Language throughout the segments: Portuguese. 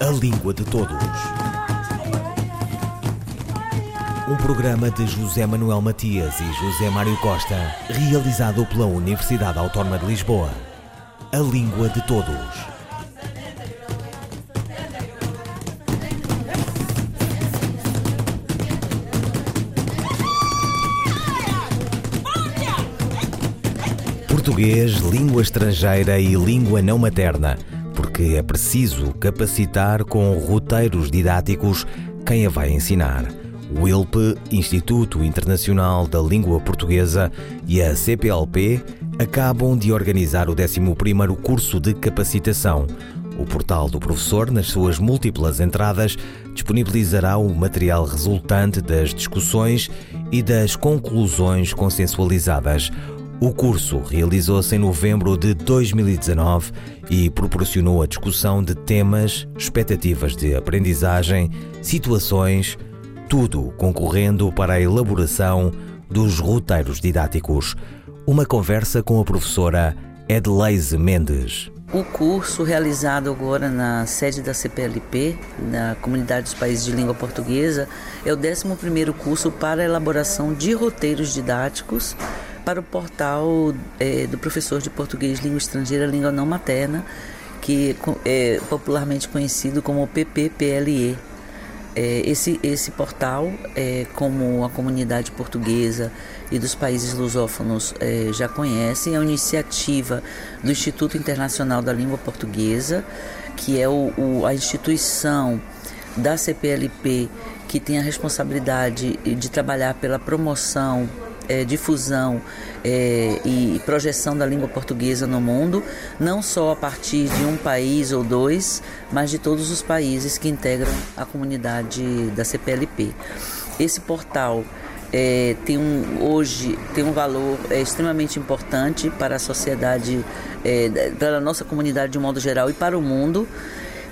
A Língua de Todos. Um programa de José Manuel Matias e José Mário Costa, realizado pela Universidade Autónoma de Lisboa. A Língua de Todos. Português, língua estrangeira e língua não materna, porque é preciso capacitar com roteiros didáticos quem a vai ensinar. O ILP, Instituto Internacional da Língua Portuguesa, e a CPLP acabam de organizar o 11º curso de capacitação. O portal do professor, nas suas múltiplas entradas, disponibilizará o material resultante das discussões e das conclusões consensualizadas. O curso realizou-se em novembro de 2019 e proporcionou a discussão de temas, expectativas de aprendizagem, situações, tudo concorrendo para a elaboração dos roteiros didáticos. Uma conversa com a professora Edleise Mendes. O curso realizado agora na sede da CPLP, na Comunidade dos Países de Língua Portuguesa, é o 11º curso para a elaboração de roteiros didáticos para o portal é, do professor de português língua estrangeira, língua não materna, que é popularmente conhecido como PPPLE. É, esse, esse portal, é, como a comunidade portuguesa e dos países lusófonos é, já conhecem, é uma iniciativa do Instituto Internacional da Língua Portuguesa, que é o, o, a instituição da CPLP que tem a responsabilidade de trabalhar pela promoção é, difusão é, e projeção da língua portuguesa no mundo, não só a partir de um país ou dois, mas de todos os países que integram a comunidade da CPLP. Esse portal é, tem um, hoje tem um valor é, extremamente importante para a sociedade, é, para a nossa comunidade de um modo geral e para o mundo,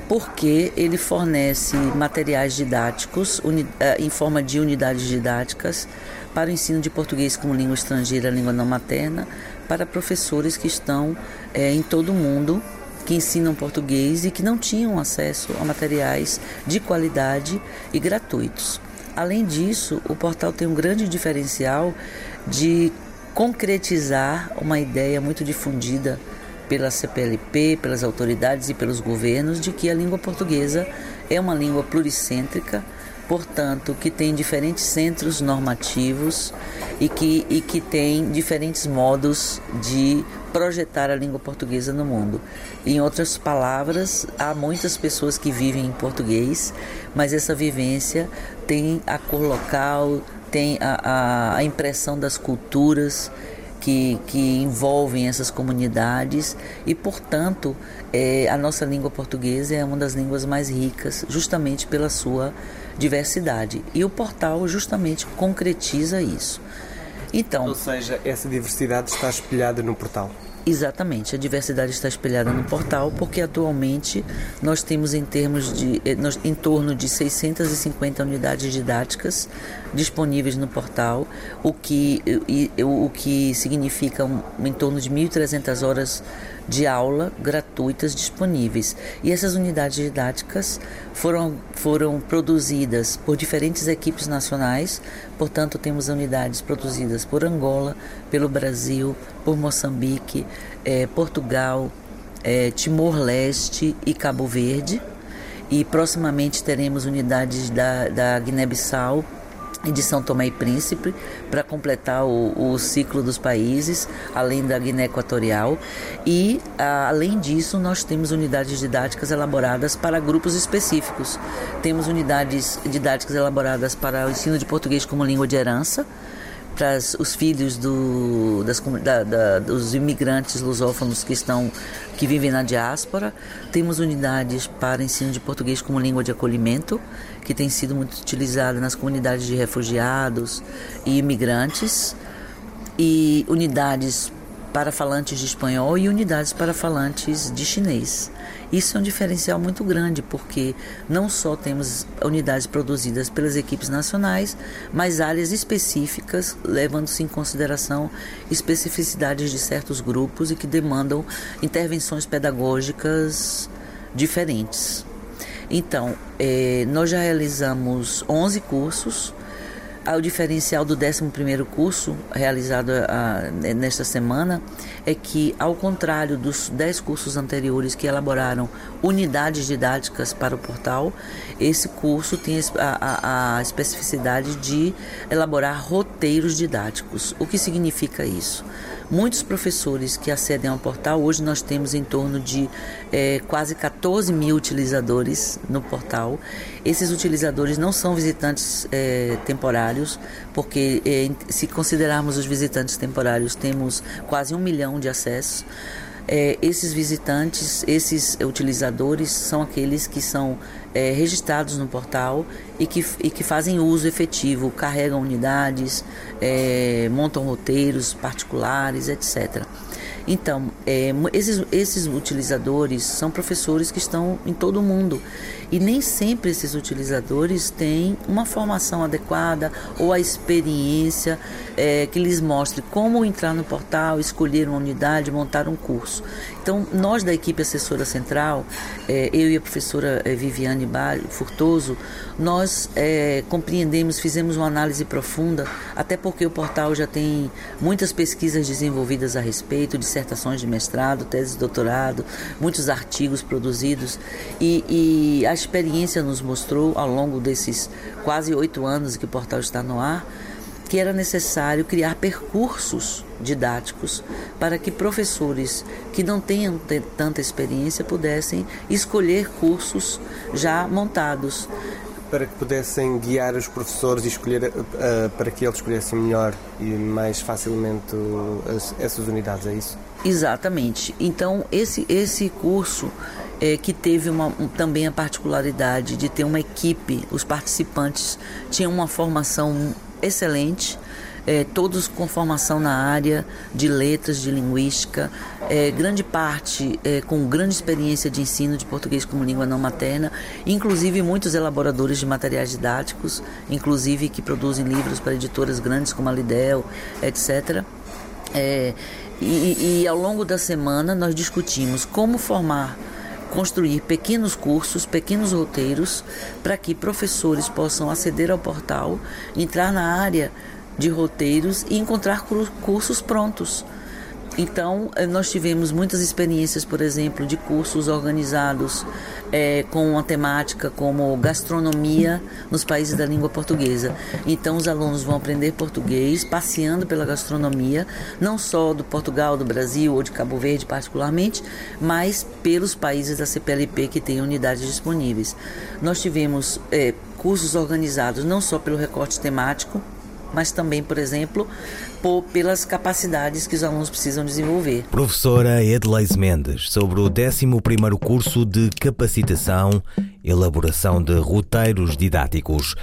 porque ele fornece materiais didáticos uni, é, em forma de unidades didáticas para o ensino de português como língua estrangeira, língua não materna, para professores que estão é, em todo o mundo que ensinam português e que não tinham acesso a materiais de qualidade e gratuitos. Além disso, o portal tem um grande diferencial de concretizar uma ideia muito difundida pela CPLP, pelas autoridades e pelos governos de que a língua portuguesa é uma língua pluricêntrica portanto, que tem diferentes centros normativos e que, e que tem diferentes modos de projetar a língua portuguesa no mundo. Em outras palavras, há muitas pessoas que vivem em português, mas essa vivência tem a cor local, tem a, a, impressão das culturas que, que envolvem essas comunidades e, portanto, é, a nossa língua portuguesa é uma das línguas mais ricas, justamente pela sua diversidade. E o portal justamente concretiza isso. Então, Ou seja, essa diversidade está espelhada no portal. Exatamente, a diversidade está espelhada no portal, porque atualmente nós temos em termos de eh, em torno de 650 unidades didáticas disponíveis no portal, o que, o que significa em torno de 1.300 horas de aula gratuitas disponíveis. E essas unidades didáticas foram, foram produzidas por diferentes equipes nacionais, portanto, temos unidades produzidas por Angola, pelo Brasil, por Moçambique, eh, Portugal, eh, Timor-Leste e Cabo Verde. E proximamente teremos unidades da, da Guiné-Bissau, de São Tomé e Príncipe para completar o, o, ciclo dos países, além da Guiné Equatorial. E, a, além disso, nós temos unidades didáticas elaboradas para grupos específicos. Temos unidades didáticas elaboradas para o ensino de português como língua de herança, para os filhos do, das, da, da, dos imigrantes lusófonos que estão que vivem na diáspora. Temos unidades para ensino de português como língua de acolhimento, que tem sido muito utilizada nas comunidades de refugiados e imigrantes, e unidades para falantes de espanhol e unidades para falantes de chinês. Isso é um diferencial muito grande, porque não só temos unidades produzidas pelas equipes nacionais, mas áreas específicas, levando-se em consideração especificidades de certos grupos e que demandam intervenções pedagógicas diferentes. Então, é, nós já realizamos 11 cursos. O diferencial do 11º curso, realizado a, nesta semana, é que, ao contrário dos 10 cursos anteriores que elaboraram unidades didáticas para o portal, esse curso tem a, a, a especificidade de elaborar roteiros didáticos. O que significa isso? Muitos professores que acedem ao portal, hoje nós temos em torno de é, quase 14 mil utilizadores no portal. Esses utilizadores não são visitantes é, temporários, porque é, se considerarmos os visitantes temporários, temos quase um milhão de acessos. É, esses visitantes, esses utilizadores são aqueles que são é, registrados no portal e que, e que fazem uso efetivo, carregam unidades, é, montam roteiros particulares, etc. Então, é, esses, esses utilizadores são professores que estão em todo o mundo e nem sempre esses utilizadores têm uma formação adequada ou a experiência é, que lhes mostre como entrar no portal, escolher uma unidade, montar um curso. Então, nós da equipe assessora central, é, eu e a professora é, Viviane Furtoso, nós é, compreendemos, fizemos uma análise profunda, até porque o portal já tem muitas pesquisas desenvolvidas a respeito, dissertações de mestrado, teses de doutorado, muitos artigos produzidos e, e a experiência nos mostrou ao longo desses quase oito anos que o portal está no ar que era necessário criar percursos didáticos para que professores que não tenham tanta experiência pudessem escolher cursos já montados. Para que pudessem guiar os professores e escolher uh, para que eles escolhessem melhor e mais facilmente as, essas unidades, é isso? Exatamente. Então, esse, esse curso é, que teve uma, um, também a particularidade de ter uma equipe, os participantes tinham uma formação excelente, é, todos com formação na área de letras, de linguística, é, grande parte é, com grande experiência de ensino de português como língua não materna, inclusive muitos elaboradores de materiais didáticos, inclusive que produzem livros para editoras grandes como a Lidel, etc. É, e, e ao longo da semana nós discutimos como formar construir pequenos cursos, pequenos roteiros, para que professores possam aceder ao portal, entrar na área de roteiros e encontrar cursos prontos. Então, eh, nós tivemos muitas experiências, por exemplo, de cursos organizados é, com uma temática como gastronomia nos países da língua portuguesa. Então, os alunos vão aprender português passeando pela gastronomia, não só do Portugal, do Brasil ou de Cabo Verde, particularmente, mas pelos países da CPLP que têm unidades disponíveis. Nós tivemos é, cursos organizados não só pelo recorte temático, mas também, por exemplo, por, pelas capacidades que os alunos precisam desenvolver. Professora Edleis Mendes, sobre o 11º curso de capacitação, elaboração de roteiros didáticos.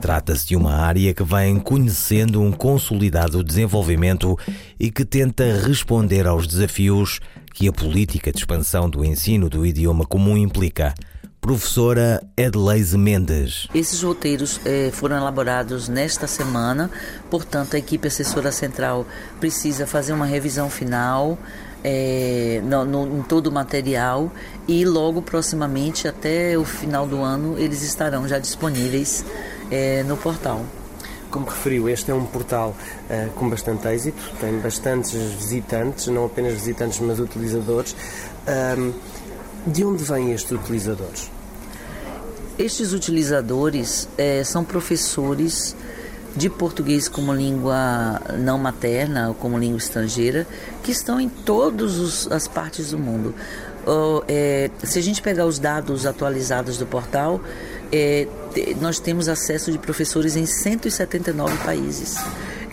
Trata-se de uma área que vem conhecendo um consolidado desenvolvimento e que tenta responder aos desafios que a política de expansão do ensino do idioma comum implica professora Edleise Mendes. Esses roteiros eh, foram elaborados nesta semana, portanto, a equipe assessora central precisa fazer uma revisão final. É, no, no, em todo o material e logo proximamente até o final do ano eles estarão já disponíveis é, no portal. Como referiu, este é um portal uh, com bastante êxito, tem bastantes visitantes, não apenas visitantes, mas utilizadores. Um, de onde vêm estes utilizadores? Estes utilizadores é, são professores de português como língua não materna ou como língua estrangeira que estão em todas as partes do mundo. é, se a gente pegar os dados atualizados do portal, é, nós temos acesso de professores em 179 países.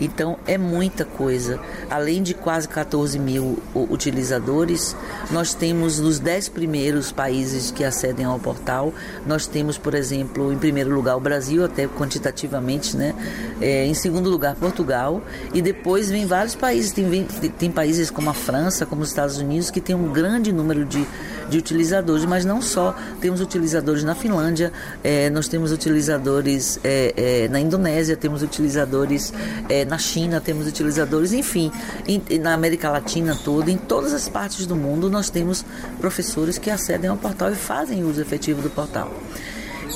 Então é muita coisa. Além de quase 14 mil utilizadores, nós temos nos 10 primeiros países que acedem ao portal, nós temos, por exemplo, em primeiro lugar o Brasil, até quantitativamente, né? É, em segundo lugar Portugal, e depois vem vários países. Tem, tem países como a França, como os Estados Unidos, que tem um grande número de, de utilizadores, mas não só. Temos utilizadores na Finlândia, é, nós temos utilizadores é, é, na Indonésia, temos utilizadores é, na China, temos utilizadores, enfim, em, na América Latina toda, em todas as partes do mundo, nós temos professores que acedem ao portal e fazem uso efetivo do portal.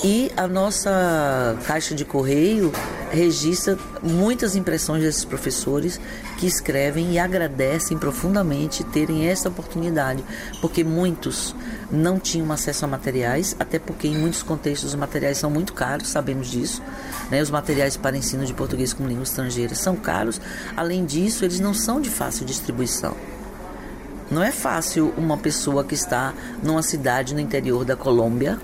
E a nossa caixa de correio registra muitas impressões desses professores que escrevem e agradecem profundamente terem essa oportunidade, porque muitos não tinham acesso a materiais, até porque em muitos contextos os materiais são muito caros, sabemos disso. Né? Os materiais para ensino de português como língua estrangeira são caros, além disso, eles não são de fácil distribuição. Não é fácil uma pessoa que está numa cidade no interior da Colômbia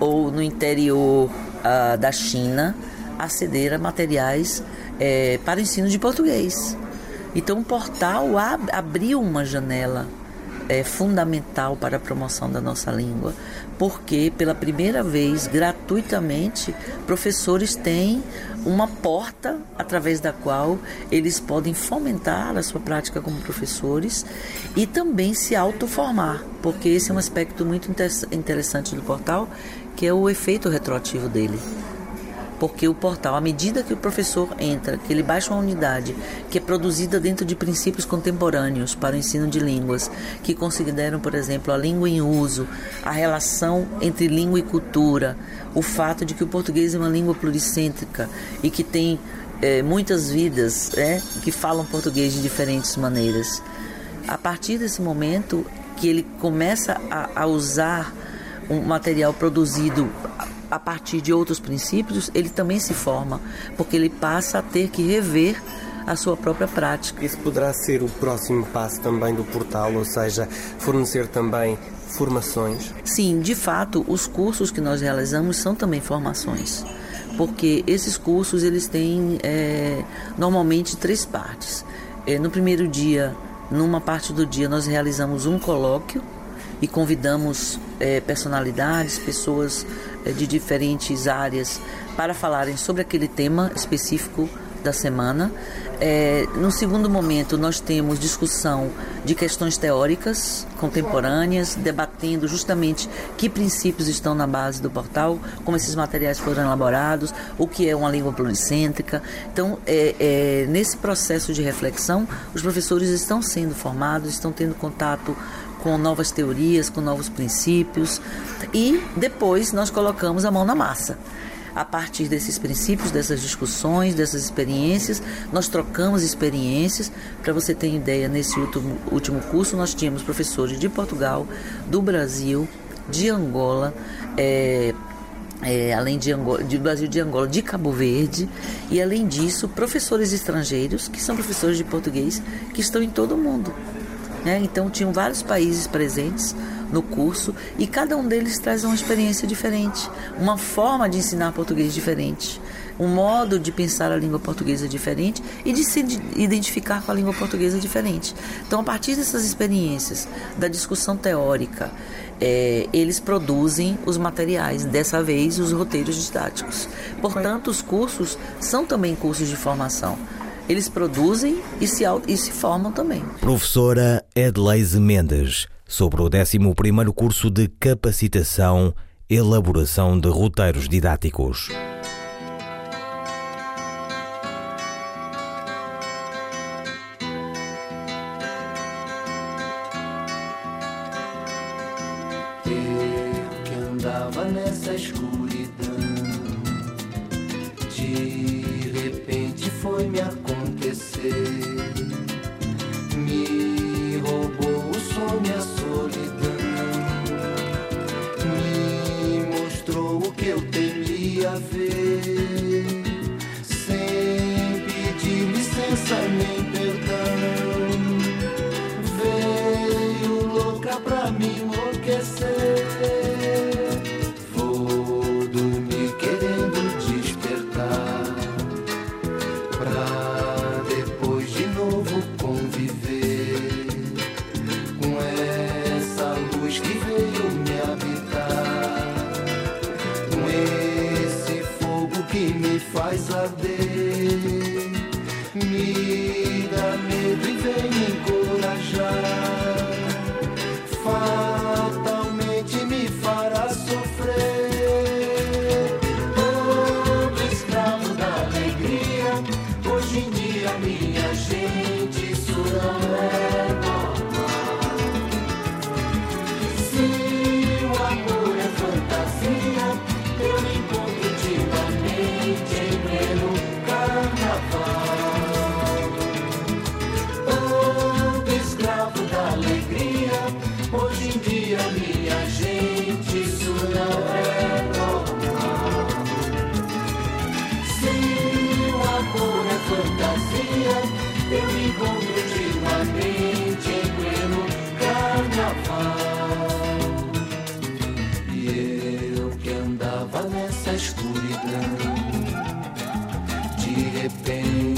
ou no interior uh, da China aceder a materiais é, para ensino de português. Então, o portal ab abriu uma janela é, fundamental para a promoção da nossa língua, porque pela primeira vez, gratuitamente, professores têm uma porta através da qual eles podem fomentar a sua prática como professores e também se autoformar, porque esse é um aspecto muito interessante do portal, que é o efeito retroativo dele. Porque o portal, à medida que o professor entra, que ele baixa uma unidade que é produzida dentro de princípios contemporâneos para o ensino de línguas, que consideram, por exemplo, a língua em uso, a relação entre língua e cultura, o fato de que o português é uma língua pluricêntrica e que tem é, muitas vidas é, que falam português de diferentes maneiras. A partir desse momento que ele começa a, a usar um material produzido a partir de outros princípios, ele também se forma, porque ele passa a ter que rever a sua própria prática. Isso poderá ser o próximo passo também do portal, ou seja, fornecer também formações? Sim, de fato, os cursos que nós realizamos são também formações, porque esses cursos eles têm é, normalmente três partes. É, no primeiro dia, numa parte do dia, nós realizamos um colóquio e convidamos é, personalidades, pessoas de diferentes áreas para falarem sobre aquele tema específico da semana. É, no segundo momento, nós temos discussão de questões teóricas contemporâneas, debatendo justamente que princípios estão na base do portal, como esses materiais foram elaborados, o que é uma língua pluricêntrica. Então, é, é, nesse processo de reflexão, os professores estão sendo formados, estão tendo contato com novas teorias, com novos princípios e depois nós colocamos a mão na massa. A partir desses princípios, dessas discussões, dessas experiências, nós trocamos experiências. Para você ter ideia, nesse último, último curso nós tínhamos professores de Portugal, do Brasil, de Angola, é, é, além de, Angola, de Brasil de Angola, de Cabo Verde, e além disso, professores estrangeiros, que são professores de português, que estão em todo o mundo. Né? Então tinham vários países presentes no curso e cada um deles traz uma experiência diferente, uma forma de ensinar português diferente, um modo de pensar a língua portuguesa diferente e de se identificar com a língua portuguesa diferente. Então, a partir dessas experiências, da discussão teórica, é, eles produzem os materiais, dessa vez os roteiros didáticos. Portanto, os cursos são também cursos de formação eles produzem e se, e se formam também. Professora Edleise Mendes, sobre o 11 curso de capacitação Elaboração de Roteiros Didáticos. Eu que andava nessa escuridão de repente foi me acontecer. Me roubou o sono e a solidão. Me mostrou o que eu temia ver. De repente.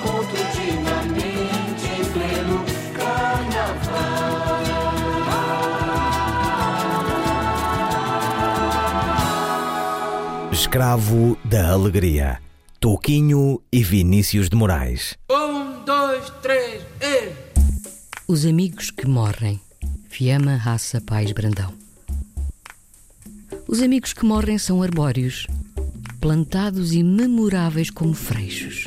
Encontro ultimamente em pleno Escravo da Alegria. Toquinho e Vinícius de Moraes. Um, dois, três, e... Os amigos que morrem. Fiamma Raça Pais Brandão. Os amigos que morrem são arbóreos, plantados e memoráveis como freixos.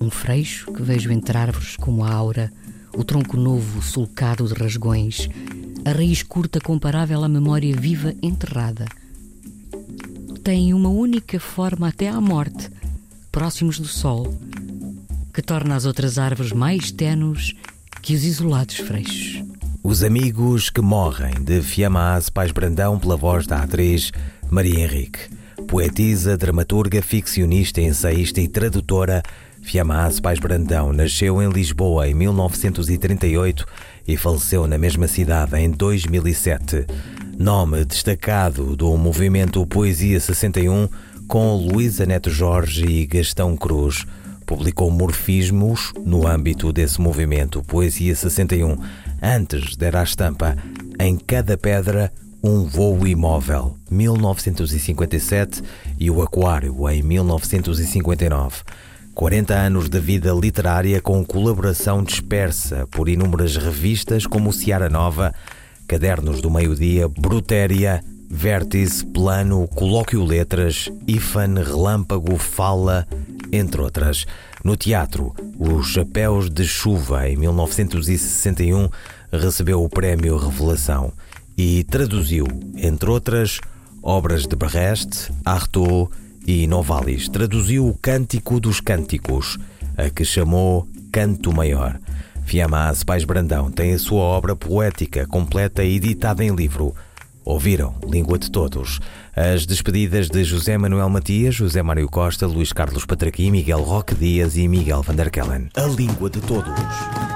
Um freixo que vejo entre árvores como a aura, o tronco novo sulcado de rasgões, a raiz curta comparável à memória viva enterrada. Têm uma única forma até à morte, próximos do sol, que torna as outras árvores mais ténues que os isolados freixos. Os Amigos que Morrem, de Fiammas Pais Brandão, pela voz da atriz Maria Henrique. Poetisa, dramaturga, ficcionista, ensaísta e tradutora, Fiammas Pais Brandão nasceu em Lisboa em 1938 e faleceu na mesma cidade em 2007. Nome destacado do movimento Poesia 61 com Luísa Neto Jorge e Gastão Cruz. Publicou morfismos no âmbito desse movimento Poesia 61. Antes dera a estampa Em Cada Pedra um Voo Imóvel, 1957, e O Aquário, em 1959. 40 anos de vida literária com colaboração dispersa por inúmeras revistas como Seara Nova, Cadernos do Meio-Dia, Brutéria, Vértice, Plano, Colóquio Letras, IFAN, Relâmpago, Fala, entre outras. No teatro, Os Chapéus de Chuva, em 1961, recebeu o prémio Revelação e traduziu, entre outras, obras de Brecht, Artaud e Novalis. Traduziu o Cântico dos Cânticos, a que chamou Canto Maior. Fiammas Pais Brandão tem a sua obra poética completa editada em livro. Ouviram Língua de Todos. As despedidas de José Manuel Matias, José Mário Costa, Luís Carlos Patraqui, Miguel Roque Dias e Miguel Van der Kellen. A Língua de Todos.